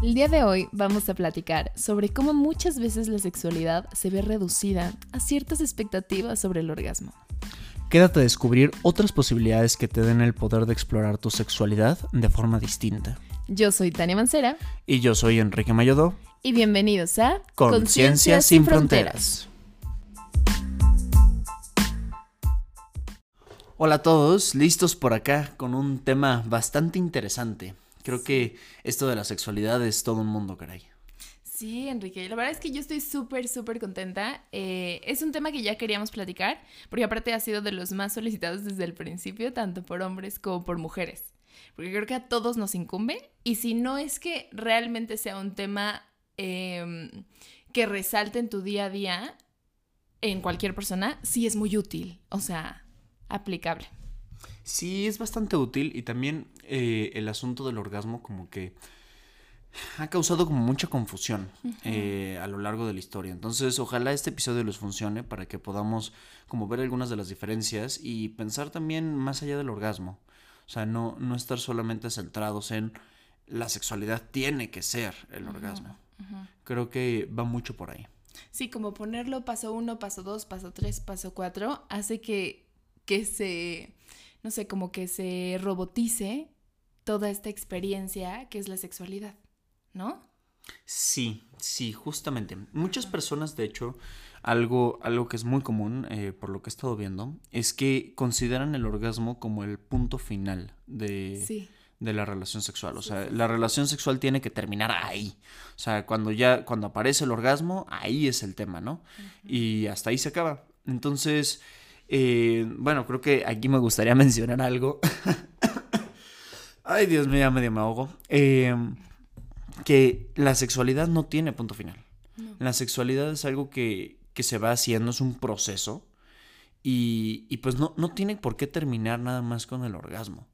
El día de hoy vamos a platicar sobre cómo muchas veces la sexualidad se ve reducida a ciertas expectativas sobre el orgasmo. Quédate a descubrir otras posibilidades que te den el poder de explorar tu sexualidad de forma distinta. Yo soy Tania Mancera Y yo soy Enrique Mayodó. y bienvenidos a Conciencia sin fronteras. Hola a todos, listos por acá con un tema bastante interesante. Creo que esto de la sexualidad es todo un mundo, caray. Sí, Enrique, la verdad es que yo estoy súper, súper contenta. Eh, es un tema que ya queríamos platicar, porque aparte ha sido de los más solicitados desde el principio, tanto por hombres como por mujeres. Porque creo que a todos nos incumbe, y si no es que realmente sea un tema em, que resalte en tu día a día, en cualquier persona, sí es muy útil, o sea, aplicable. Sí, es bastante útil y también eh, el asunto del orgasmo como que ha causado como mucha confusión eh, a lo largo de la historia. Entonces, ojalá este episodio les funcione para que podamos como ver algunas de las diferencias y pensar también más allá del orgasmo. O sea, no, no estar solamente centrados en la sexualidad tiene que ser el orgasmo. Creo que va mucho por ahí. Sí, como ponerlo paso uno, paso dos, paso tres, paso cuatro, hace que, que se, no sé, como que se robotice toda esta experiencia que es la sexualidad, ¿no? Sí, sí, justamente. Muchas personas, de hecho, algo, algo que es muy común, eh, por lo que he estado viendo, es que consideran el orgasmo como el punto final de, Sí. de la relación sexual. O sea, la relación sexual tiene que terminar ahí. O sea, cuando ya, cuando aparece el orgasmo, ahí es el tema, ¿no? Y hasta ahí se acaba. Entonces, eh, bueno, creo que aquí me gustaría mencionar algo. Ay, Dios mío, ya medio me ahogo. Eh, que la sexualidad no tiene punto final. No. La sexualidad es algo que, que se va haciendo, es un proceso. Y, y pues no, no tiene por qué terminar nada más con el orgasmo.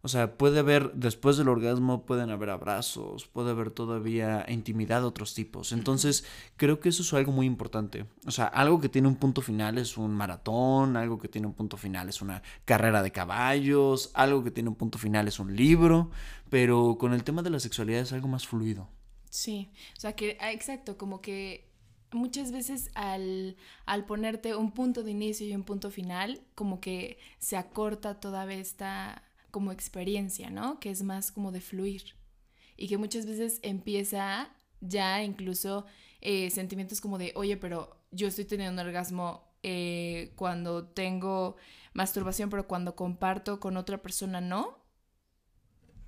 O sea, puede haber, después del orgasmo, pueden haber abrazos, puede haber todavía intimidad de otros tipos. Entonces, creo que eso es algo muy importante. O sea, algo que tiene un punto final es un maratón, algo que tiene un punto final es una carrera de caballos, algo que tiene un punto final es un libro, pero con el tema de la sexualidad es algo más fluido. Sí, o sea que, ah, exacto, como que muchas veces al, al ponerte un punto de inicio y un punto final, como que se acorta toda esta como experiencia, ¿no? Que es más como de fluir. Y que muchas veces empieza ya incluso eh, sentimientos como de, oye, pero yo estoy teniendo orgasmo eh, cuando tengo masturbación, pero cuando comparto con otra persona no.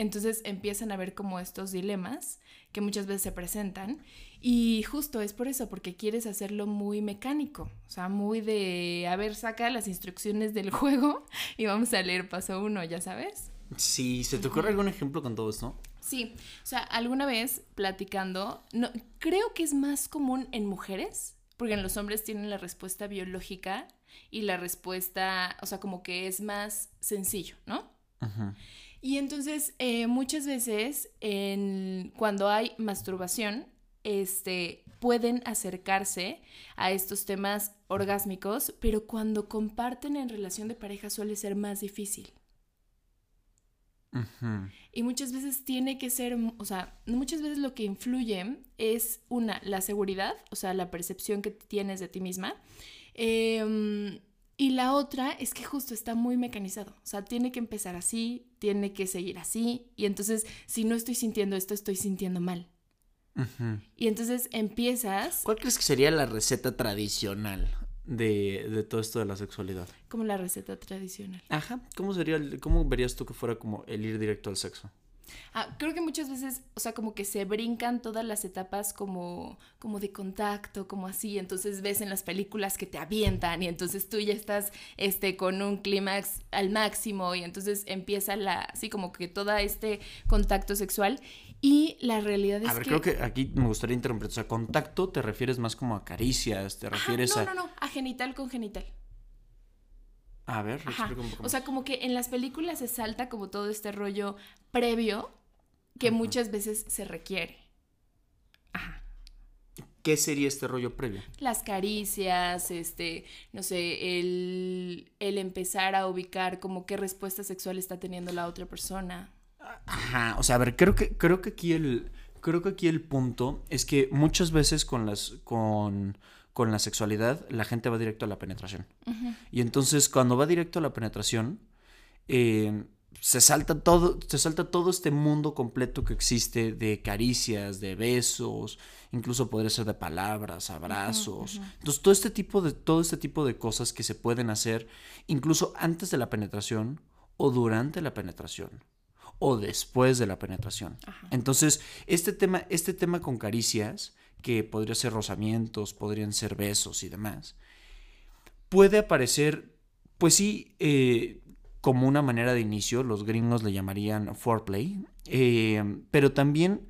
Entonces empiezan a ver como estos dilemas que muchas veces se presentan y justo es por eso, porque quieres hacerlo muy mecánico, o sea, muy de, a ver, saca las instrucciones del juego y vamos a leer paso uno, ya sabes. Sí, ¿se te ocurre algún ejemplo con todo esto? Sí, o sea, alguna vez platicando, no, creo que es más común en mujeres, porque en los hombres tienen la respuesta biológica y la respuesta, o sea, como que es más sencillo, ¿no? Ajá. Y entonces, eh, muchas veces, en, cuando hay masturbación, este, pueden acercarse a estos temas orgásmicos, pero cuando comparten en relación de pareja suele ser más difícil. Y muchas veces tiene que ser, o sea, muchas veces lo que influye es una, la seguridad, o sea, la percepción que tienes de ti misma. em, y la otra es que justo está muy mecanizado. O sea, tiene que empezar así, tiene que seguir así. Y entonces, si no estoy sintiendo esto, estoy sintiendo mal. Y entonces empiezas ¿Cuál crees que sería la receta tradicional de, de todo esto de la sexualidad? como la receta tradicional. Ajá. ¿Cómo sería, el- cómo verías tú que fuera como el ir directo al sexo? Ah, creo que muchas veces, o sea, como que se brincan todas las etapas como, como de contacto, como así, entonces ves en las películas que te avientan y entonces tú ya estás este, con un clímax al máximo y entonces empieza la, así como que todo este contacto sexual y la realidad es A ver, que... creo que aquí me gustaría interrumpir. O sea, contacto te refieres más como a caricias, te refieres no, a... no, no, a genital con genital. A ver, Ajá. un poco O sea, como que en las películas se salta como todo este rollo previo que muchas veces se requiere. Ajá. ¿Qué sería este rollo previo? Las caricias, este, no sé, el, el empezar a ubicar como qué respuesta sexual está teniendo la otra persona. Ajá, o sea, a ver, creo que, creo que aquí el, Creo que aquí el punto es que muchas veces con las con, con la sexualidad la gente va directo a la penetración. Y entonces cuando va directo a la penetración, eh, se salta todo, se salta todo este mundo completo que existe de caricias, de besos, incluso podría ser de palabras, abrazos. Entonces, todo este tipo de, todo este tipo de cosas que se pueden hacer incluso antes de la penetración o durante la penetración o después de la penetración. Entonces, este tema, este tema con caricias, que podría ser rozamientos, podrían ser besos y demás, puede aparecer, pues sí, eh, como una manera de inicio, los gringos le llamarían foreplay, eh, pero también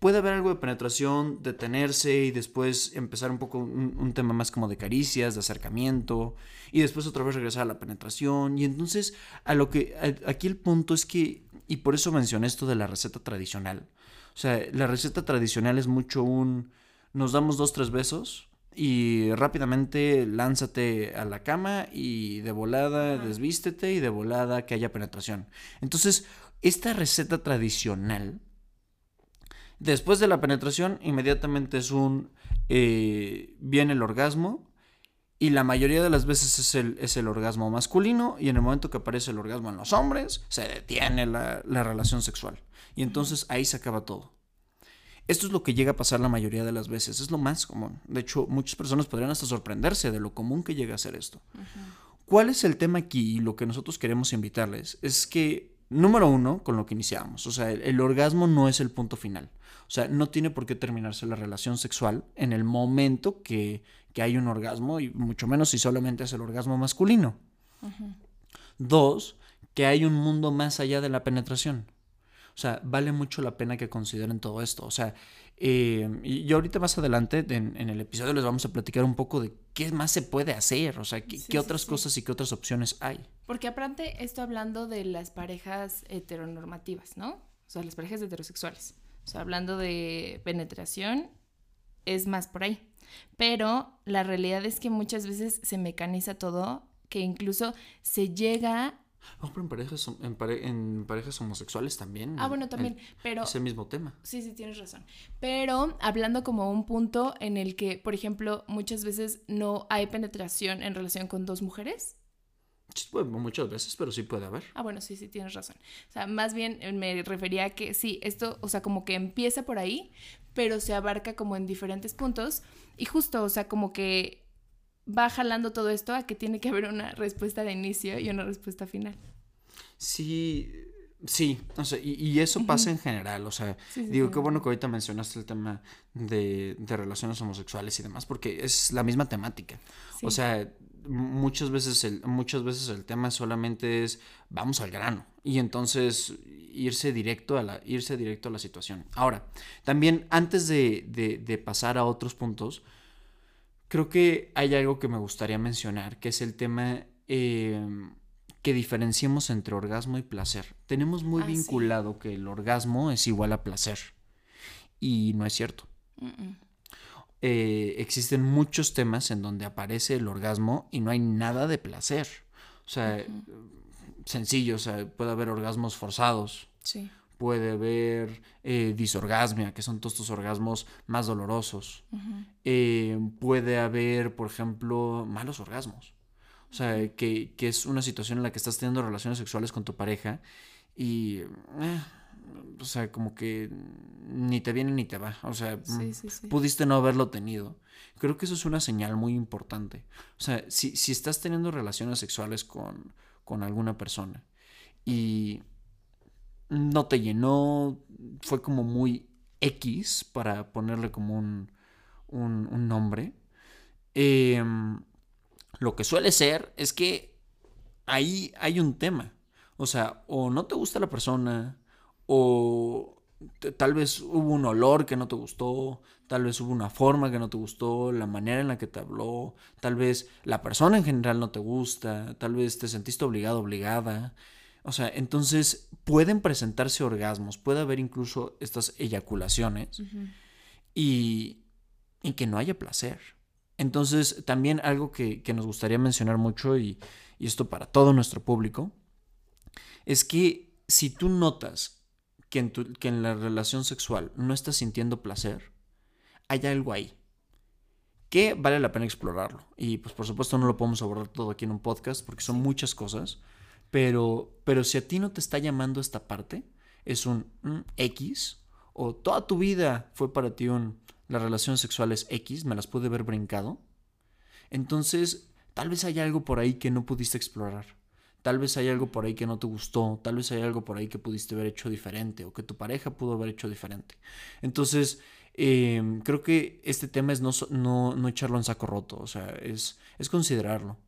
puede haber algo de penetración, detenerse y después empezar un poco un, tema más como de caricias, de acercamiento y después otra vez regresar a la penetración y entonces a lo que aquí el punto es que y por eso mencioné esto de la receta tradicional. O sea, la receta tradicional es mucho un nos damos dos tres besos y rápidamente lánzate a la cama y de volada desvístete y de volada que haya penetración. Entonces, esta receta tradicional, después de la penetración, inmediatamente es un, eh, viene el orgasmo y la mayoría de las veces es el, es el, orgasmo masculino y en el momento que aparece el orgasmo en los hombres, se detiene la, la relación sexual. Y entonces ahí se acaba todo. Esto es lo que llega a pasar la mayoría de las veces, es lo más común. De hecho, muchas personas podrían hasta sorprenderse de lo común que llega a ser esto. ¿Cuál es el tema aquí y lo que nosotros queremos invitarles? Es que, número uno, con lo que iniciamos, o sea, el, orgasmo no es el punto final. O sea, no tiene por qué terminarse la relación sexual en el momento que, hay un orgasmo, y mucho menos si solamente es el orgasmo masculino. Dos, que hay un mundo más allá de la penetración. O sea, vale mucho la pena que consideren todo esto. O sea, eh, y ahorita más adelante en, el episodio les vamos a platicar un poco de qué más se puede hacer, o sea, qué, otras cosas y qué otras opciones hay. Porque aparte, esto hablando de las parejas heteronormativas, ¿no? O sea, las parejas heterosexuales. O sea, hablando de penetración, es más por ahí. Pero la realidad es que muchas veces se mecaniza todo, que incluso se llega en parejas, en, parejas homosexuales también. Ah, bueno, también, pero... Es el mismo tema. Sí, sí, tienes razón. Pero hablando como un punto en el que, por ejemplo, muchas veces no hay penetración en relación con dos mujeres. Bueno, muchas veces, pero sí puede haber. Ah, bueno, sí, sí, tienes razón. O sea, más bien eh, me refería a que sí, esto, o sea, como que empieza por ahí, pero se abarca como en diferentes puntos. Y justo, o sea, como que va jalando todo esto a que tiene que haber una respuesta de inicio y una respuesta final. Sí, sí, o sea, y, eso pasa en general, o sea, digo, qué bueno que ahorita mencionaste el tema de, relaciones homosexuales y demás, porque es la misma temática. O sea, muchas veces, el, muchas veces el tema solamente es vamos al grano y entonces irse directo a la, irse directo a la situación. Ahora, también antes de, de pasar a otros puntos, Creo que hay algo que me gustaría mencionar, que es el tema em, que diferenciemos entre orgasmo y placer. Tenemos muy ah, vinculado que el orgasmo es igual a placer y no es cierto. Eh, existen muchos temas en donde aparece el orgasmo y no hay nada de placer. O sea, sencillo, o sea, puede haber orgasmos forzados. Sí puede haber eh, disorgasmia, que son todos estos orgasmos más dolorosos. Eh, puede haber, por ejemplo, malos orgasmos. O sea, que, es una situación en la que estás teniendo relaciones sexuales con tu pareja y... Eh, o sea, como que ni te viene ni te va. O sea, mm, pudiste no haberlo tenido. Creo que eso es una señal muy importante. O sea, si, si estás teniendo relaciones sexuales con, con alguna persona y no te llenó, fue como muy X para ponerle como un, un, nombre. Em, lo que suele ser es que ahí hay un tema. O sea, o no te gusta la persona, o tal vez hubo un olor que no te gustó, tal vez hubo una forma que no te gustó, la manera en la que te habló, tal vez la persona en general no te gusta, tal vez te sentiste obligado, obligada. O sea, entonces pueden presentarse orgasmos, puede haber incluso estas eyaculaciones y, que no haya placer. Entonces, también algo que, nos gustaría mencionar mucho, y, y, esto para todo nuestro público, es que si tú notas que en, tu, que en la relación sexual no estás sintiendo placer, hay algo ahí que vale la pena explorarlo. Y pues por supuesto no lo podemos abordar todo aquí en un podcast porque son muchas cosas, pero, pero si a ti no te está llamando esta parte, es un X, o toda tu vida fue para ti un, las relaciones sexuales X, me las pude haber brincado, entonces tal vez hay algo por ahí que no pudiste explorar. Tal vez hay algo por ahí que no te gustó, tal vez hay algo por ahí que pudiste haber hecho diferente o que tu pareja pudo haber hecho diferente. Entonces, Em, creo que este tema es no, no, no, echarlo en saco roto, o sea, es, es considerarlo.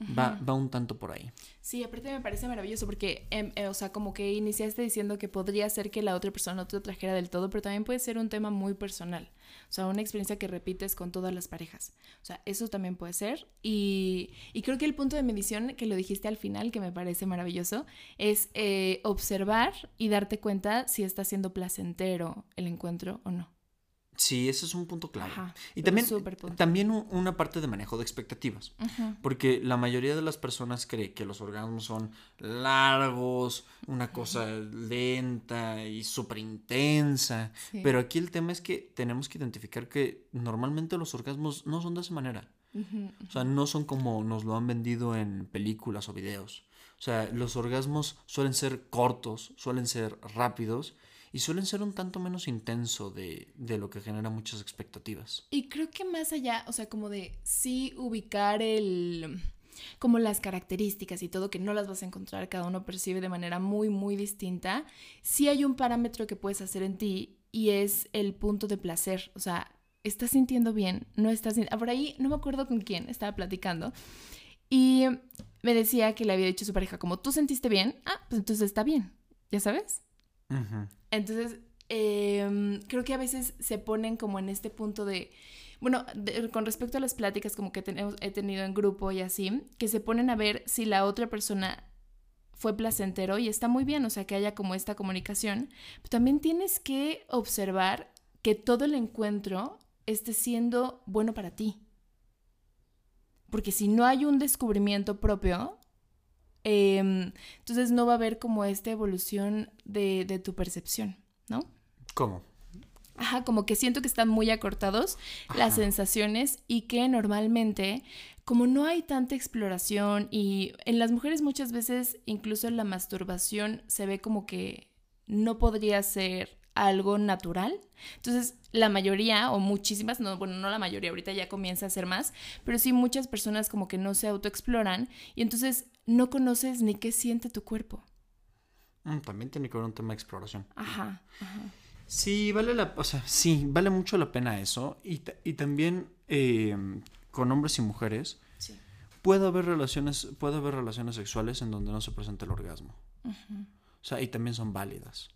Va, va, un tanto por ahí. Sí, aparte me parece maravilloso porque, em, eh, o sea, como que iniciaste diciendo que podría ser que la otra persona no te trajera del todo, pero también puede ser un tema muy personal. O sea, una experiencia que repites con todas las parejas. O sea, eso también puede ser. Y, y creo que el punto de medición, que lo dijiste al final, que me parece maravilloso, es eh, observar y darte cuenta si está siendo placentero el encuentro o no. Sí, ese es un punto clave. y también, también una parte de manejo de expectativas. Porque la mayoría de las personas cree que los orgasmos son largos, una cosa lenta y súper intensa. Pero aquí el tema es que tenemos que identificar que normalmente los orgasmos no son de esa manera. O sea, no son como nos lo han vendido en películas o videos. O sea, los orgasmos suelen ser cortos, suelen ser rápidos y suelen ser un tanto menos intenso de, lo que genera muchas expectativas. Y creo que más allá, o sea, como de sí ubicar el como las características y todo que no las vas a encontrar, cada uno percibe de manera muy, muy distinta, sí hay un parámetro que puedes hacer en ti y es el punto de placer, o sea, estás sintiendo bien, no estás... Por ahí no me acuerdo con quién estaba platicando y me decía que le había dicho a su pareja, como tú sentiste bien, ah, pues entonces está bien, ¿ya sabes? Entonces, em, creo que a veces se ponen como en este punto de, bueno, con respecto a las pláticas como que tenemos, he tenido en grupo y así, que se ponen a ver si la otra persona fue placentero y está muy bien, o sea, que haya como esta comunicación, pero también tienes que observar que todo el encuentro esté siendo bueno para ti. Porque si no hay un descubrimiento propio, Em, entonces no va a haber como esta evolución de, tu percepción, ¿no? ¿Cómo? Ajá, como que siento que están muy acortados las sensaciones y que normalmente, como no hay tanta exploración y en las mujeres muchas veces incluso la masturbación se ve como que no podría ser algo natural. Entonces, la mayoría o muchísimas, no, bueno, no la mayoría, ahorita ya comienza a ser más, pero sí muchas personas como que no se autoexploran y entonces no conoces ni qué siente tu cuerpo. Mm, también tiene que ver un tema de exploración. Ajá, Sí, vale la, o sea, sí, vale mucho la pena eso. Y, también em, con hombres y mujeres puede haber relaciones, puede haber relaciones sexuales en donde no se presenta el orgasmo. O sea, y también son válidas.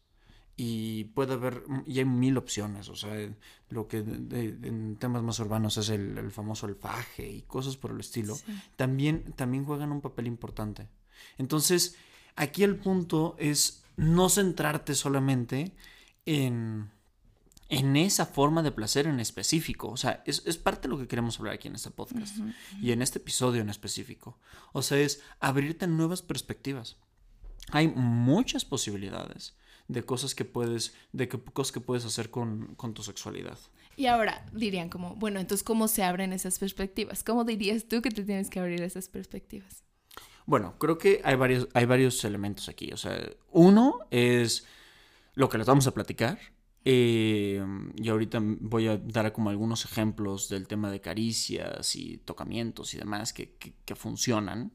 Y puede haber, y hay mil opciones, o sea, lo que en temas más urbanos es el, famoso alfaje y cosas por el estilo, también, también juegan un papel importante. Entonces, aquí el punto es no centrarte solamente en, en esa forma de placer en específico. O sea, es, parte de lo que queremos hablar aquí en este podcast y en este episodio en específico. O sea, es abrirte nuevas perspectivas. Hay muchas posibilidades de cosas que puedes, de que, cosas que puedes hacer con, tu sexualidad. Y ahora dirían como, bueno, entonces, ¿cómo se abren esas perspectivas? ¿Cómo dirías tú que te tienes que abrir esas perspectivas? Bueno, creo que hay varios, hay varios elementos aquí. O sea, uno es lo que les vamos a platicar. Eh, y ahorita voy a dar como algunos ejemplos del tema de caricias y tocamientos y demás que, funcionan.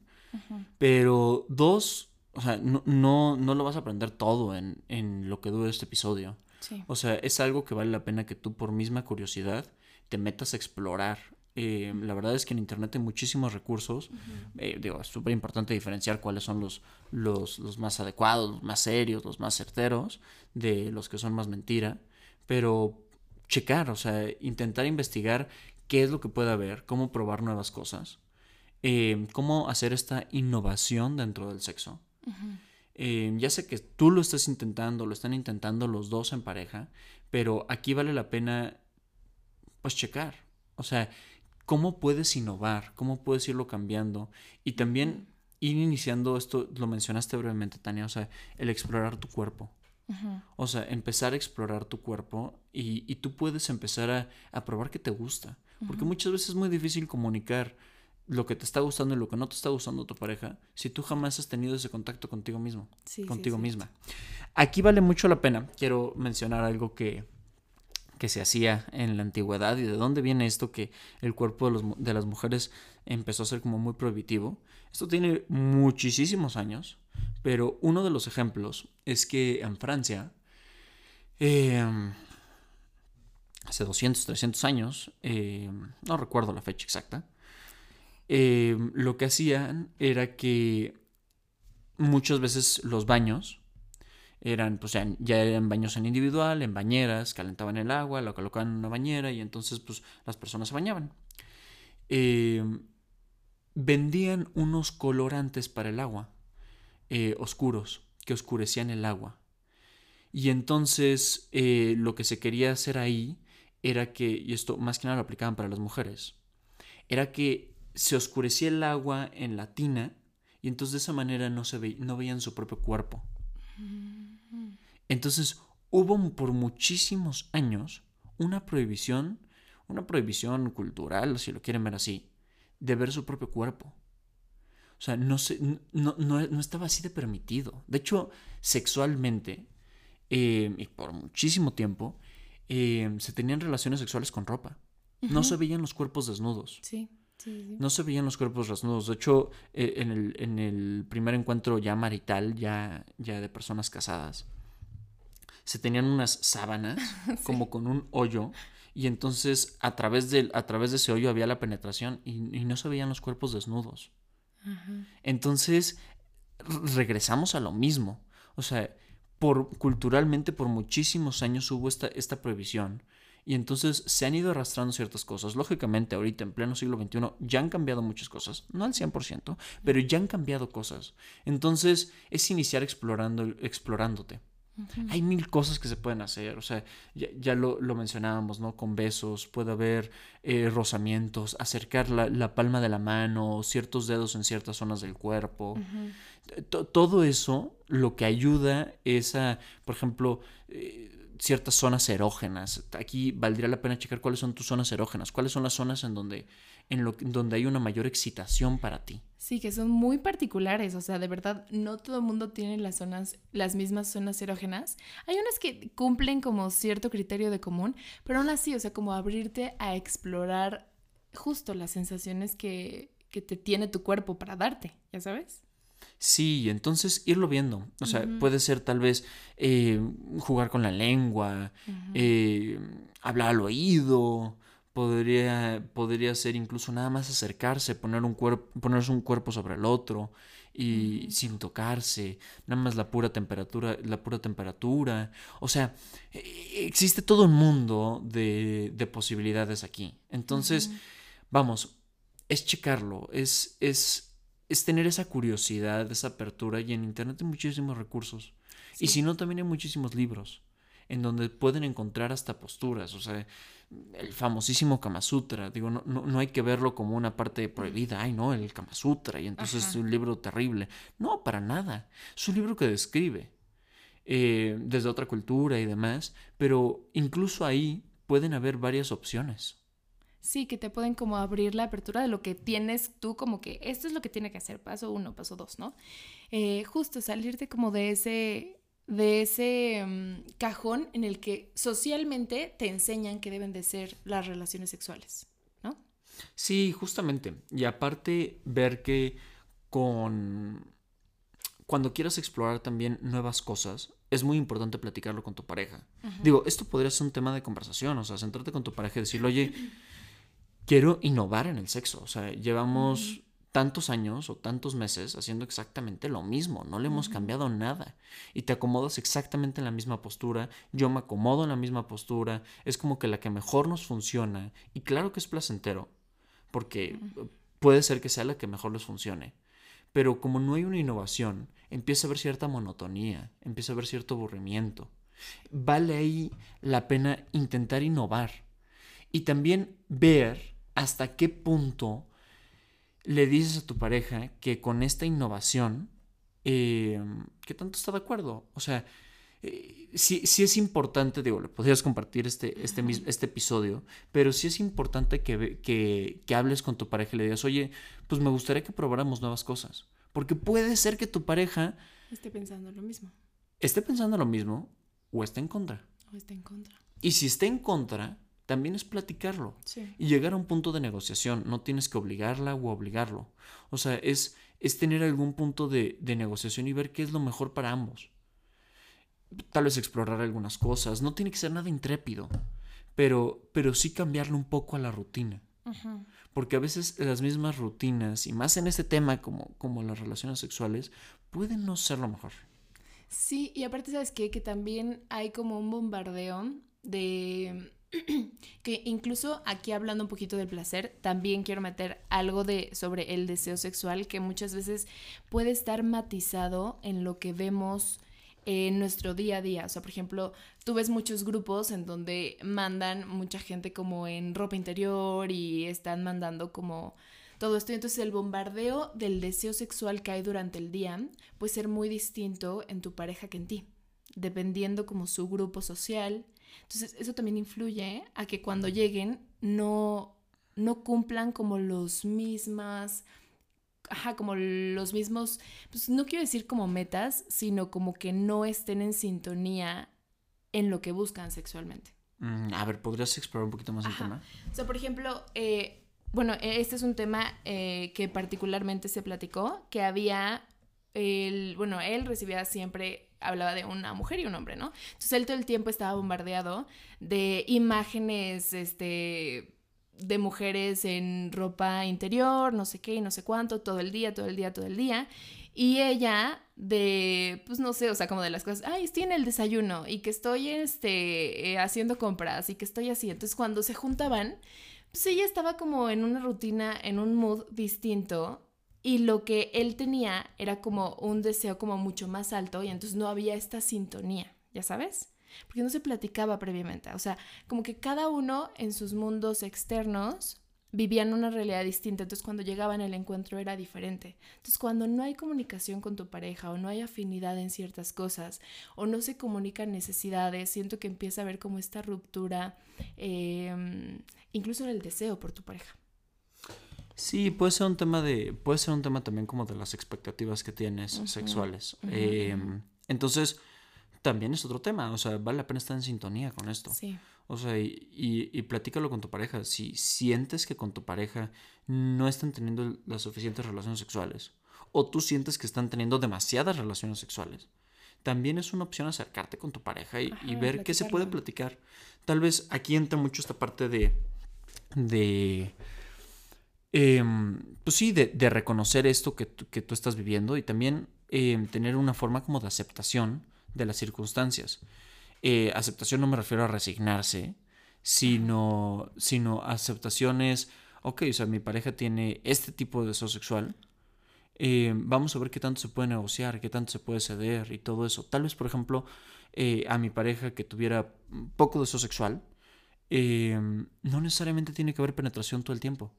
Pero dos, o sea, no, no, lo vas a aprender todo en, en lo que dure este episodio. O sea, es algo que vale la pena que tú por misma curiosidad te metas a explorar. Eh, la verdad es que en Internet hay muchísimos recursos. Eh, digo, es súper importante diferenciar cuáles son los, los, los, más adecuados, los más serios, los más certeros, de los que son más mentira. Pero checar, o sea, intentar investigar qué es lo que puede haber, cómo probar nuevas cosas, eh, cómo hacer esta innovación dentro del sexo. Em, ya sé que tú lo estás intentando, lo están intentando los dos en pareja, pero aquí vale la pena, pues, checar. O sea, ¿cómo puedes innovar? ¿Cómo puedes irlo cambiando? Y también ir iniciando esto, lo mencionaste brevemente, Tania, o sea, el explorar tu cuerpo. O sea, empezar a explorar tu cuerpo y, tú puedes empezar a, probar que te gusta. Porque muchas veces es muy difícil comunicar lo que te está gustando y lo que no te está gustando tu pareja si tú jamás has tenido ese contacto contigo mismo, contigo misma. Aquí vale mucho la pena, quiero mencionar algo que, que se hacía en la antigüedad y de dónde viene esto que el cuerpo de, las mujeres empezó a ser como muy prohibitivo. Esto tiene muchísimos años, pero uno de los ejemplos es que en Francia, em, hace 200, 300 años, em, no recuerdo la fecha exacta, em, lo que hacían era que muchas veces los baños eran, pues ya, eran baños en individual, en bañeras, calentaban el agua, lo colocaban en una bañera y entonces pues las personas se bañaban. vendían unos colorantes para el agua eh, oscuros que oscurecían el agua. Y entonces eh, lo que se quería hacer ahí era que, y esto más que nada lo aplicaban para las mujeres, era que se oscurecía el agua en la tina y entonces de esa manera no, se no veían su propio cuerpo. Entonces hubo por muchísimos años una prohibición, una prohibición cultural, si lo quieren ver así, de ver su propio cuerpo. O sea, no, no, no, estaba así de permitido. De hecho, sexualmente, eh, y por muchísimo tiempo, eh, se tenían relaciones sexuales con ropa. No se veían los cuerpos desnudos. Sí. Sí, No se veían los cuerpos desnudos. De hecho, eh, en, el, en, el, primer encuentro ya marital, ya, ya de personas casadas, se tenían unas sábanas como con un hoyo y entonces a través, de, a través de ese hoyo había la penetración y, y no se veían los cuerpos desnudos. Entonces, regresamos a lo mismo. O sea, por, culturalmente por muchísimos años hubo esta, esta prohibición. Y entonces se han ido arrastrando ciertas cosas. Lógicamente, ahorita en pleno siglo XXI ya han cambiado muchas cosas. No al 100%, pero ya han cambiado cosas. Entonces es iniciar explorando, explorándote. Hay mil cosas que se pueden hacer, o sea, ya, lo, mencionábamos, ¿no? Con besos, puede haber eh, rozamientos, acercar la, palma de la mano, ciertos dedos en ciertas zonas del cuerpo. Todo eso lo que ayuda es a, por ejemplo, eh, ciertas zonas erógenas. Aquí valdría la pena checar cuáles son tus zonas erógenas, cuáles son las zonas en donde, en lo, donde hay una mayor excitación para ti. Sí, que son muy particulares, o sea, de verdad, no todo el mundo tiene las zonas, las mismas zonas erógenas. Hay unas que cumplen como cierto criterio de común, pero aún así, o sea, como abrirte a explorar justo las sensaciones que, que te tiene tu cuerpo para darte, ¿ya sabes? Sí, entonces irlo viendo. O sea, puede ser tal vez eh, jugar con la lengua, eh, hablar al oído, podría, podría ser incluso nada más acercarse, poner un ponerse un cuerpo sobre el otro y sin tocarse, nada más la pura temperatura, la pura temperatura. O sea, e, existe todo un mundo de, de posibilidades aquí. Entonces, vamos, es checarlo, es, es es tener esa curiosidad, esa apertura y en Internet hay muchísimos recursos. Y si no, también hay muchísimos libros en donde pueden encontrar hasta posturas, o sea, el famosísimo Kama Sutra, digo, no, no, hay que verlo como una parte prohibida, ay no, el Kama Sutra, y entonces es un libro terrible. No, para nada, es un libro que describe eh, desde otra cultura y demás, pero incluso ahí pueden haber varias opciones. Sí, que te pueden como abrir la apertura de lo que tienes tú, como que esto es lo que tiene que hacer, paso uno, paso dos, ¿no? Eh, justo salirte como de ese, de ese mm, cajón en el que socialmente te enseñan que deben de ser las relaciones sexuales, ¿no? Sí, justamente. Y aparte, ver que con... Cuando quieras explorar también nuevas cosas, es muy importante platicarlo con tu pareja. Digo, esto podría ser un tema de conversación, o sea, centrarte con tu pareja y decirle, oye, quiero innovar en el sexo. O sea, llevamos tantos años o tantos meses haciendo exactamente lo mismo, no le hemos cambiado nada. Y te acomodas exactamente en la misma postura, yo me acomodo en la misma postura, es como que la que mejor nos funciona. Y claro que es placentero, porque puede ser que sea la que mejor les funcione. Pero como no hay una innovación, empieza a haber cierta monotonía, empieza a haber cierto aburrimiento. Vale ahí la pena intentar innovar y también ver hasta qué punto le dices a tu pareja que con esta innovación, eh, ¿qué tanto está de acuerdo? O sea, eh, sí, sí, es importante, digo, le podrías compartir este, este, este episodio, pero sí es importante que, que, que hables con tu pareja y le digas, oye, pues me gustaría que probáramos nuevas cosas. Porque puede ser que tu pareja... Esté pensando lo mismo. Esté pensando lo mismo o esté en contra. O esté en contra. Y si está en contra, también es platicarlo. Sí. Y llegar a un punto de negociación. No tienes que obligarla o obligarlo. O sea, es, es tener algún punto de, de negociación y ver qué es lo mejor para ambos. Tal vez explorar algunas cosas. No tiene que ser nada intrépido. Pero, pero sí cambiarle un poco a la rutina. Porque a veces las mismas rutinas, y más en este tema como, como las relaciones sexuales, pueden no ser lo mejor. Sí, y aparte, ¿sabes qué? Que también hay como un bombardeo de que incluso aquí hablando un poquito del placer, también quiero meter algo de sobre el deseo sexual que muchas veces puede estar matizado en lo que vemos en nuestro día a día. O sea, por ejemplo, tú ves muchos grupos en donde mandan mucha gente como en ropa interior y están mandando como todo esto. Entonces el bombardeo del deseo sexual que hay durante el día puede ser muy distinto en tu pareja que en ti, dependiendo como su grupo social. Entonces eso también influye a que cuando lleguen no, no cumplan como los mismas ajá, como los mismos, pues no quiero decir como metas, sino como que no estén en sintonía en lo que buscan sexualmente. Mm, a ver, ¿podrías explorar un poquito más el tema? O sea, por ejemplo, eh, bueno, e, este es un tema eh, que particularmente se platicó, que había, el, bueno, él recibía siempre, hablaba de una mujer y un hombre, ¿no? Entonces él todo el tiempo estaba bombardeado de imágenes, este de mujeres en ropa interior, no sé qué y no sé cuánto, todo el día, todo el día, todo el día. Y ella de, pues no sé, o sea, como de las cosas, ay, estoy en el desayuno y que estoy este, eh, haciendo compras y que estoy así. Entonces cuando se juntaban, pues ella estaba como en una rutina, en un mood distinto y lo que él tenía era como un deseo como mucho más alto y entonces no había esta sintonía, ¿ya sabes? Porque no se platicaba previamente, o sea, como que cada uno en sus mundos externos vivían una realidad distinta, entonces cuando llegaban el encuentro era diferente. Entonces cuando no hay comunicación con tu pareja o no hay afinidad en ciertas cosas o no se comunican necesidades, siento que empieza a haber como esta ruptura, eh, incluso en el deseo por tu pareja. Sí, puede ser un tema de, puede ser un tema también como de las expectativas que tienes sexuales. Em, entonces, también es otro tema, o sea, vale la pena estar en sintonía con esto. Sí. O sea, y, y, platícalo con tu pareja. Si sientes que con tu pareja no están teniendo las suficientes relaciones sexuales, o tú sientes que están teniendo demasiadas relaciones sexuales, también es una opción acercarte con tu pareja y, ver qué se puede platicar. Tal vez aquí entra mucho esta parte de. de. Em, pues sí, de, reconocer esto que, que, tú estás viviendo y también em, tener una forma como de aceptación de las circunstancias. Eh, aceptación no me refiero a resignarse, sino, sino aceptación es, ok, o sea, mi pareja tiene este tipo de deseo sexual, eh, vamos a ver qué tanto se puede negociar, qué tanto se puede ceder y todo eso. Tal vez, por ejemplo, eh, a mi pareja que tuviera poco deseo sexual, no necesariamente tiene que haber penetración todo el tiempo.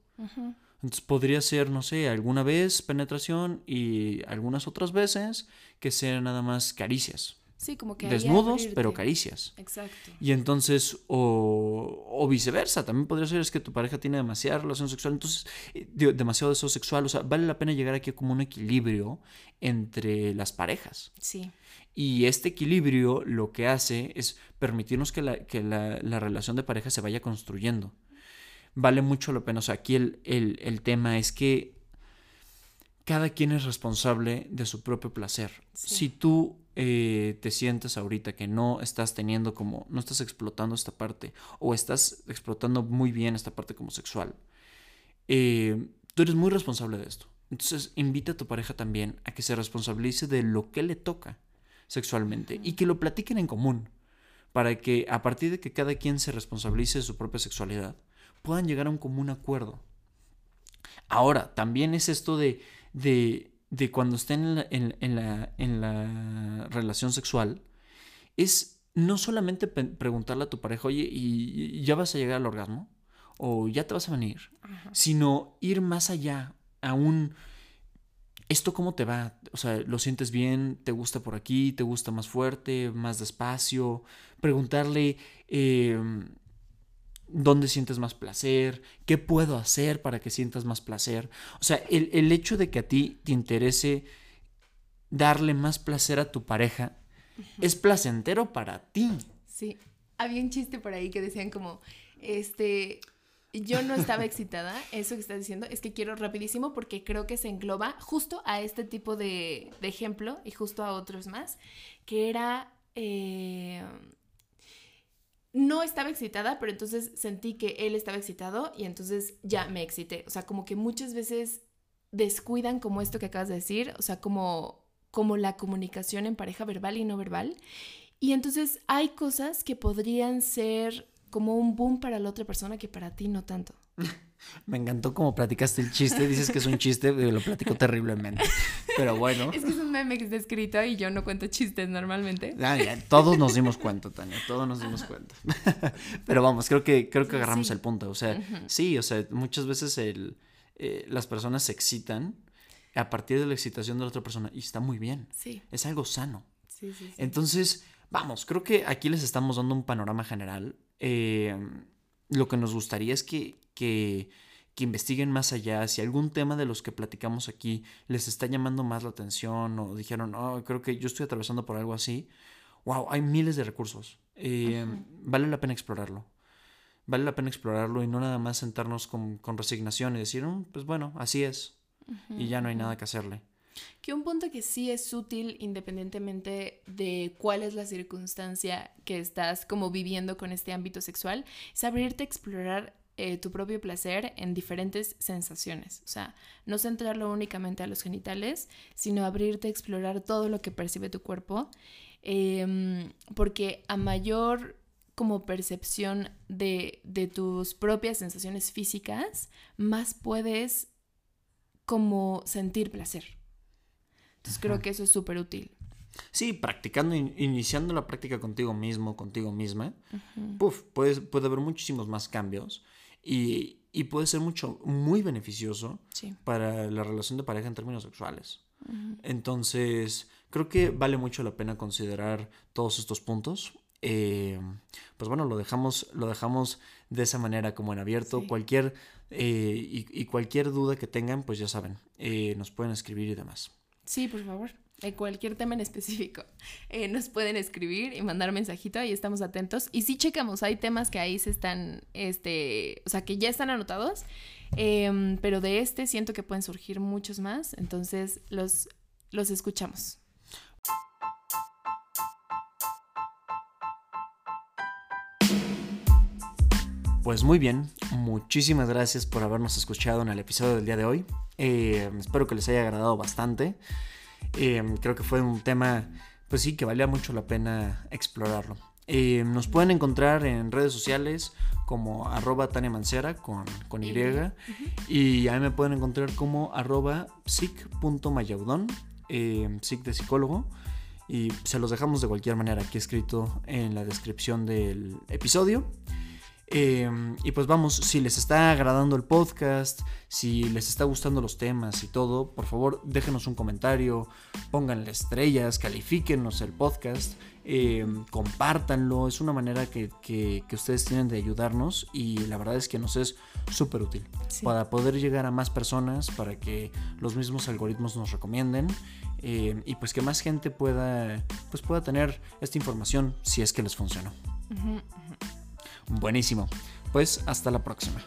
Entonces podría ser, no sé, alguna vez penetración y algunas otras veces que sean nada más caricias. Sí, como que desnudos, pero caricias. Exacto. Y entonces, o, o, viceversa, también podría ser es que tu pareja tiene demasiada relación sexual, entonces, eh, demasiado deseo sexual, o sea, vale la pena llegar aquí como un equilibrio entre las parejas. Sí. Y este equilibrio lo que hace es permitirnos que la, que la, la relación de pareja se vaya construyendo. Vale mucho la pena, o sea, aquí el, el, el tema es que cada quien es responsable de su propio placer. Si tú eh, te sientes ahorita que no estás teniendo como, no estás explotando esta parte o estás explotando muy bien esta parte como sexual, eh, tú eres muy responsable de esto. Entonces invita a tu pareja también a que se responsabilice de lo que le toca sexualmente y que lo platiquen en común para que a partir de que cada quien se responsabilice de su propia sexualidad puedan llegar a un común acuerdo. Ahora, también es esto de, de de cuando estén en la, en la, relación sexual es no solamente preguntarle a tu pareja, oye, ¿y ya vas a llegar al orgasmo? ¿O ya te vas a venir? Sino ir más allá, a un... ¿esto cómo te va? O sea, ¿lo sientes bien? ¿Te gusta por aquí? ¿Te gusta más fuerte? ¿Más despacio? Preguntarle... Em, dónde sientes más placer, qué puedo hacer para que sientas más placer. O sea, el, hecho de que a ti te interese darle más placer a tu pareja es placentero para ti. Sí, había un chiste por ahí que decían como, este, yo no estaba excitada, eso que estás diciendo, es que quiero rapidísimo porque creo que se engloba justo a este tipo de, ejemplo y justo a otros más, que era... Eh, no estaba excitada, pero entonces sentí que él estaba excitado y entonces ya me excité. O sea, como que muchas veces descuidan como esto que acabas de decir, o sea, como, como la comunicación en pareja verbal y no verbal. Y entonces hay cosas que podrían ser como un boom para la otra persona que para ti no tanto. Me encantó cómo platicaste el chiste. Dices que es un chiste, lo platico terriblemente. Pero bueno. Es que es un meme que está escrito y yo no cuento chistes normalmente. Ah, todos nos dimos cuenta, Tania. Todos nos dimos cuenta. Pero vamos, creo que, creo que agarramos el punto. O sea, sí, o sea, muchas veces el, eh, las personas se excitan a partir de la excitación de la otra persona y está muy bien. Sí. Es algo sano. Sí, sí, sí. Entonces, vamos, creo que aquí les estamos dando un panorama general. Eh, lo que nos gustaría es que, que, investiguen más allá. Si algún tema de los que platicamos aquí les está llamando más la atención o dijeron, oh, creo que yo estoy atravesando por algo así, wow, hay miles de recursos. Eh, vale la pena explorarlo. Vale la pena explorarlo y no nada más sentarnos con, resignación y decir, mm, pues bueno, así es. y ya no hay nada que hacerle. Que un punto que sí es útil independientemente de cuál es la circunstancia que estás como viviendo con este ámbito sexual, es abrirte a explorar eh, tu propio placer en diferentes sensaciones. O sea, no centrarlo únicamente a los genitales, sino abrirte a explorar todo lo que percibe tu cuerpo. Em, porque a mayor como percepción de, de tus propias sensaciones físicas, más puedes como sentir placer. Entonces creo que eso es súper útil. Sí, practicando, iniciando la práctica contigo mismo, contigo misma, puede, puede haber muchísimos más cambios y, puede ser mucho, muy beneficioso para la relación de pareja en términos sexuales. Entonces, creo que vale mucho la pena considerar todos estos puntos. Eh, pues bueno, lo dejamos, lo dejamos de esa manera como en abierto. Cualquier eh, y, cualquier duda que tengan, pues ya saben, eh, nos pueden escribir y demás. Sí, por favor. De cualquier tema en específico. Eh, nos pueden escribir y mandar mensajito y estamos atentos. Y sí checamos, hay temas que ahí se están, este, o sea, que ya están anotados, em, pero de este siento que pueden surgir muchos más, entonces los, los escuchamos. Pues muy bien, muchísimas gracias por habernos escuchado en el episodio del día de hoy. Eh, espero que les haya agradado bastante. Eh, creo que fue un tema, pues sí, que valía mucho la pena explorarlo. Eh, nos pueden encontrar en redes sociales como arroba Tania Mancera con, con Y. Y ahí me pueden encontrar como arroba psic.mayaudón, psic de psicólogo. Y se los dejamos de cualquier manera aquí escrito en la descripción del episodio. Em, y pues vamos, si les está agradando el podcast, si les está gustando los temas y todo, por favor déjenos un comentario, pónganle estrellas, califíquenos el podcast, em, compártanlo, es una manera que, ustedes tienen de ayudarnos y la verdad es que nos es súper útil para poder llegar a más personas, para que los mismos algoritmos nos recomienden em, y pues que más gente pueda, pues pueda tener esta información si es que les funcionó. Buenísimo. Pues hasta la próxima.